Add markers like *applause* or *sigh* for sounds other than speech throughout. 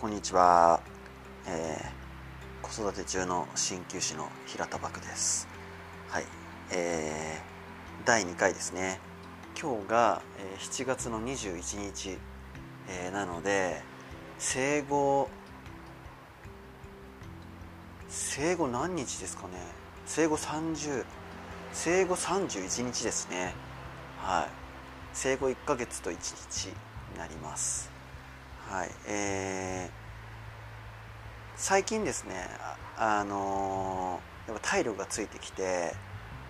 こんにちは、えー、子育て中の鍼灸師の平田漠です。はい。えー、第2回ですね。今日が、えー、7月の21日、えー、なので生後生後何日ですかね。生後30生後31日ですね。はい。生後1ヶ月と1日になります。はい。えー、最近ですねあのー、やっぱ体力がついてきて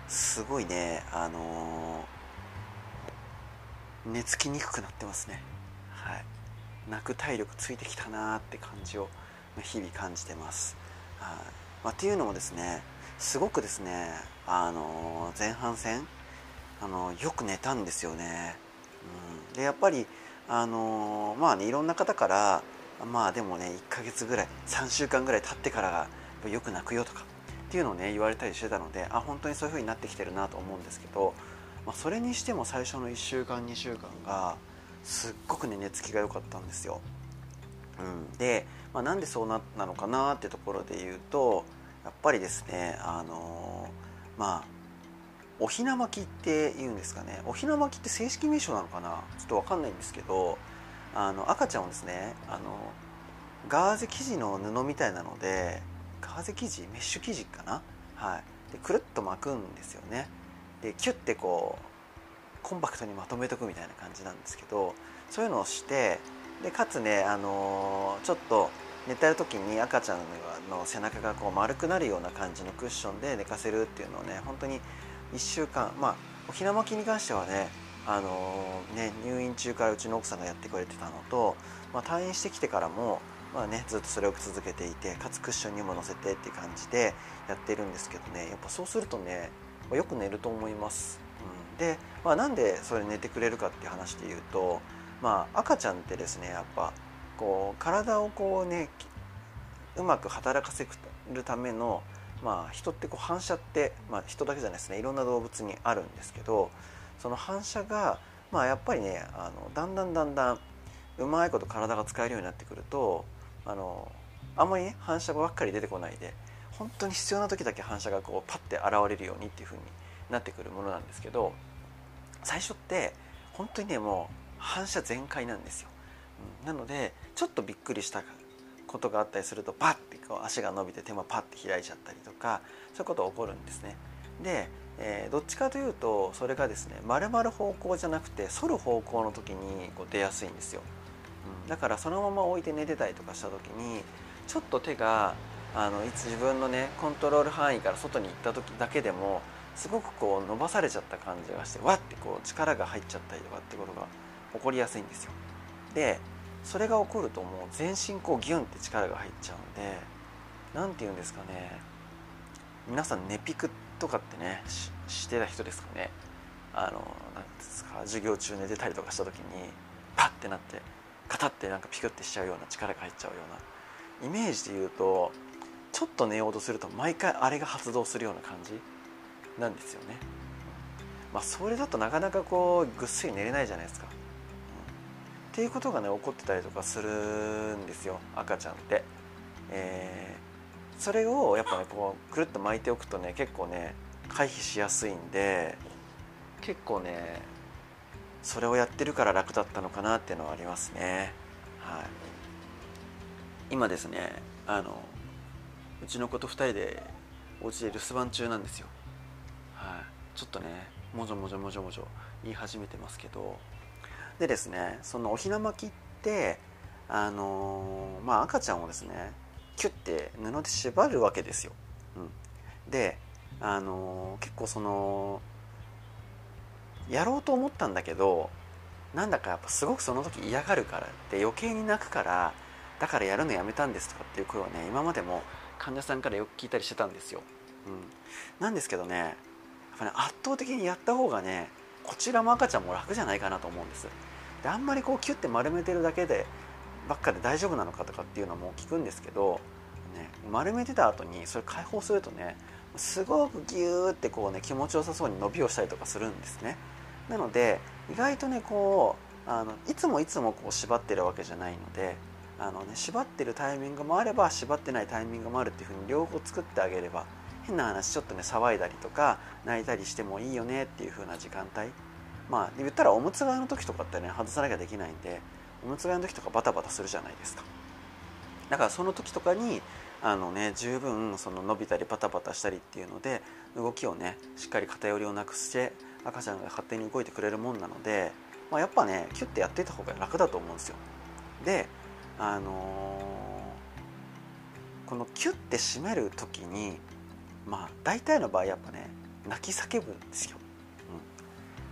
すごいねあのー、寝つきにくくなってますね。はい。泣く体力ついてきたなって感じを日々感じてます。はい、まあ、っていうのもですねすごくですねあの前半戦あのよく寝たんですよね、うん、でやっぱりあのまあねいろんな方からまあでもね1ヶ月ぐらい3週間ぐらい経ってからがよく泣くよとかっていうのをね言われたりしてたのであ本当にそういう風になってきてるなと思うんですけど、まあ、それにしても最初の1週間2週間がすっごくね寝つきが良かったんですよ。うん、で、まあ、なんでそうなったのかなってところで言うとやっぱりですねあのまあおひな巻きって言うんですかね。おひな巻きって正式名称なのかな。ちょっと分かんないんですけどあの赤ちゃんをですねあのガーゼ生地の布みたいなのでガーゼ生地メッシュ生地かな。はい。でくるっと巻くんですよね。でキュッてこうコンパクトにまとめとくみたいな感じなんですけどそういうのをしてでかつねあのちょっと寝てる時に赤ちゃんの背中がこう丸くなるような感じのクッションで寝かせるっていうのをね本当に1週間まあおひな巻きに関してはねあのね入院中からうちの奥さんがやってくれてたのと、まあ、退院してきてからも、まあね、ずっとそれを続けていてかつクッションにも乗せてっていう感じでやってるんですけどねやっぱそうするとねよく寝ると思います。うん、で、まあ、なんでそれ寝てくれるかっていう話で言うと、まあ、赤ちゃんってですねやっぱこう体をこうねうまく働かせるためのまあ、人ってこう反射って、まあ、人だけじゃないですねいろんな動物にあるんですけどその反射が、まあ、やっぱりねあのだんだんだんだんうまいこと体が使えるようになってくるとあのあんまりね反射ばっかり出てこないで本当に必要な時だけ反射がこうパッて現れるようにっていう風になってくるものなんですけど最初って本当にねもう反射全開なんですよ。なのでちょっとびっくりしたことがあったりするとパッてこう足が伸びて手もパッて開いちゃったりとかそういうこと起こるんですね。で、えー、どっちかというとそれがですね丸々方向じゃなくて反る方向の時にこう出やすいんですよ。うん、だからそのまま置いて寝てたりとかした時にちょっと手があのいつ自分のねコントロール範囲から外に行った時だけでもすごくこう伸ばされちゃった感じがしてわってこう力が入っちゃったりとかってことが起こりやすいんですよ。でそれが起こるともう全身こうギュンって力が入っちゃうんで何て言うんですかね皆さんネピクとかってねしてた人ですかねあの何ですか授業中寝てたりとかした時にパッてなってカタってなんかピクってしちゃうような力が入っちゃうようなイメージで言うとちょっと寝ようとすると毎回あれが発動するような感じなんですよね。まあ、それだとなかなかこうぐっすり寝れないじゃないですか。っていうことがね起こってたりとかするんですよ赤ちゃんって。えー、それをやっぱねこうくるっと巻いておくとね結構ね回避しやすいんで結構ねそれをやってるから楽だったのかなっていうのはありますね。はい、今ですねあのうちの子と2人でお家で留守番中なんですよ。はい、ちょっとねもじょもじょもじょもじょ言い始めてますけどでですねそのおひな巻きってあのー、まあ赤ちゃんをですねキュッて布で縛るわけですよ。うん、であのー、結構そのやろうと思ったんだけどなんだかやっぱすごくその時嫌がるからって余計に泣くからだからやるのやめたんですとかっていう声をね今までも患者さんからよく聞いたりしてたんですよ。うん、なんですけどねやっぱね圧倒的にやった方がねこちらも赤ちゃんも楽じゃないかなと思うんです。であんまりこうキュッて丸めてるだけでばっかで大丈夫なのかとかっていうのも聞くんですけど、ね、丸めてた後にそれ解放するとねすごくギューってこうね気持ちよさそうに伸びをしたりとかするんですねなので意外とねこうあのいつもいつもこう縛ってるわけじゃないのであの、ね、縛ってるタイミングもあれば縛ってないタイミングもあるっていうふうに両方作ってあげれば変な話ちょっとね騒いだりとか泣いたりしてもいいよねっていう風な時間帯。まあ言ったらおむつ替えの時とかってね外さなきゃできないんでおむつ替えの時とかバタバタするじゃないですか。だからその時とかにあのね十分その伸びたりパタパタしたりっていうので動きをねしっかり偏りをなくして赤ちゃんが勝手に動いてくれるもんなので、まあ、やっぱねキュッてやっていた方が楽だと思うんですよ。であのー、このキュッて締める時にまあ大体の場合やっぱね泣き叫ぶんですよ、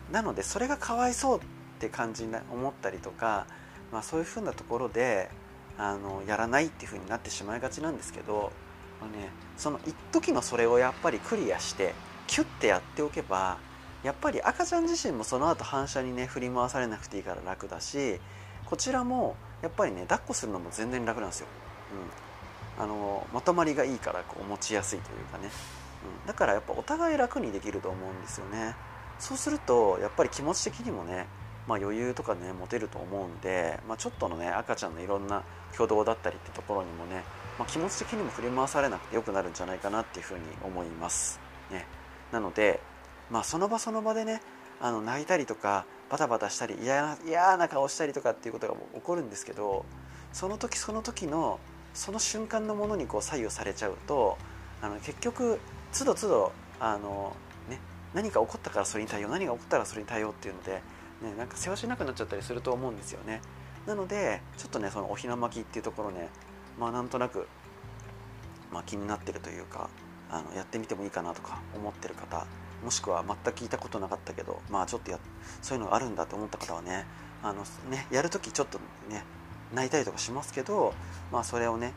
うん、なのでそれがかわいそうって感じに思ったりとか、まあ、そういうふうなところであのやらないっていうふうになってしまいがちなんですけど、まあね、その一時のそれをやっぱりクリアしてキュッてやっておけばやっぱり赤ちゃん自身もその後反射にね振り回されなくていいから楽だしこちらもやっぱりね抱っこするのも全然楽なんですよ、うん、あのまとまりがいいからこう持ちやすいというかね、うん、だからやっぱお互い楽にできると思うんですよね。そうするとやっぱり気持ち的にもね、まあ、余裕とかね持てると思うんで、まあ、ちょっとのね赤ちゃんのいろんな挙動だったりってところにもね、まあ、気持ち的にも振り回されなくてよくなるんじゃないかなっていうふうに思います、ね、なので、まあ、その場その場でねあの泣いたりとかバタバタしたり嫌な嫌な顔したりとかっていうことが起こるんですけどその時その時のその瞬間のものにこう左右されちゃうとあの結局つどつどあの、ね、何か起こったからそれに対応何が起こったらそれに対応っていうので、ね、なんか世話しなくなっちゃったりすると思うんですよね。なのでちょっとねそのおひな巻きっていうところねまあなんとなく、まあ、気になってるというかあのやってみてもいいかなとか思ってる方もしくは全く聞いたことなかったけどまあちょっとやそういうのがあるんだと思った方はねあのねやる時ちょっとね泣いたりとかしますけど、まあ、それをね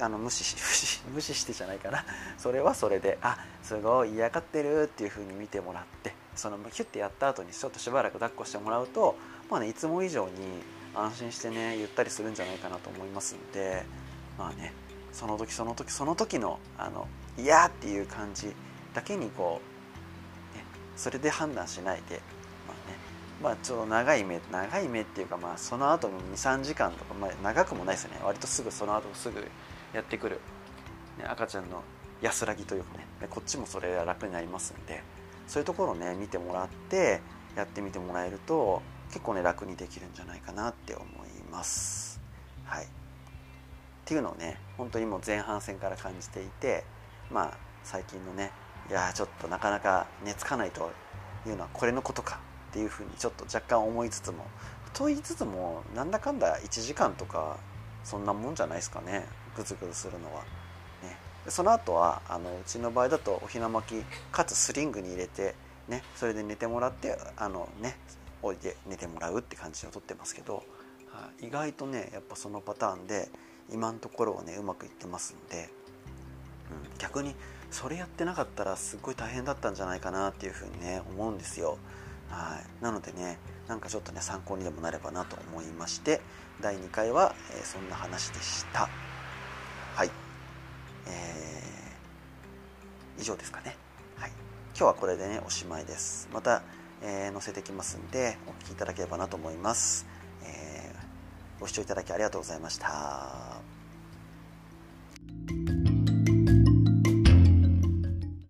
あの無視し *laughs* 無視無視してじゃないかな。それはそれであすごい嫌がってるっていう風に見てもらってそのキュッてやった後にちょっとしばらく抱っこしてもらうと、まあね、いつも以上に安心してねゆったりするんじゃないかなと思いますんでまあねその時その時その時のあの嫌っていう感じだけにこうねそれで判断しないでまあちょっと長い目長い目っていうかまあその後の23時間とか、まあ、長くもないですよね。割とすぐその後すぐやってくる、ね、赤ちゃんの安らぎというかね。こっちもそれが楽になりますんで。そういうところをね見てもらってやってみてもらえると結構ね楽にできるんじゃないかなって思います。はい。っていうのをね本当にもう前半戦から感じていてまあ最近のねいやちょっとなかなか寝つかないというのはこれのことか。っていうふうにちょっと若干思いつつもと言いつつもなんだかんだ1時間とかそんなもんじゃないですかねグズグズするのは。ね、その後はあのうちの場合だとおひな巻きかつスリングに入れて、ね、それで寝てもらってあの、ね、おいで寝てもらうって感じをとってますけど、は意外とねやっぱそのパターンで今のところはねうまくいってますんで、うん、逆にそれやってなかったらすっごい大変だったんじゃないかなっていうふうにね思うんですよはい。なのでねなんかちょっとね参考にでもなればなと思いまして第2回は、えー、そんな話でした。はい。えー、以上ですかね。はい。今日はこれでねおしまいです。また、えー、載せてきますんでお聴きいただければなと思います、えー、ご視聴いただきありがとうございました。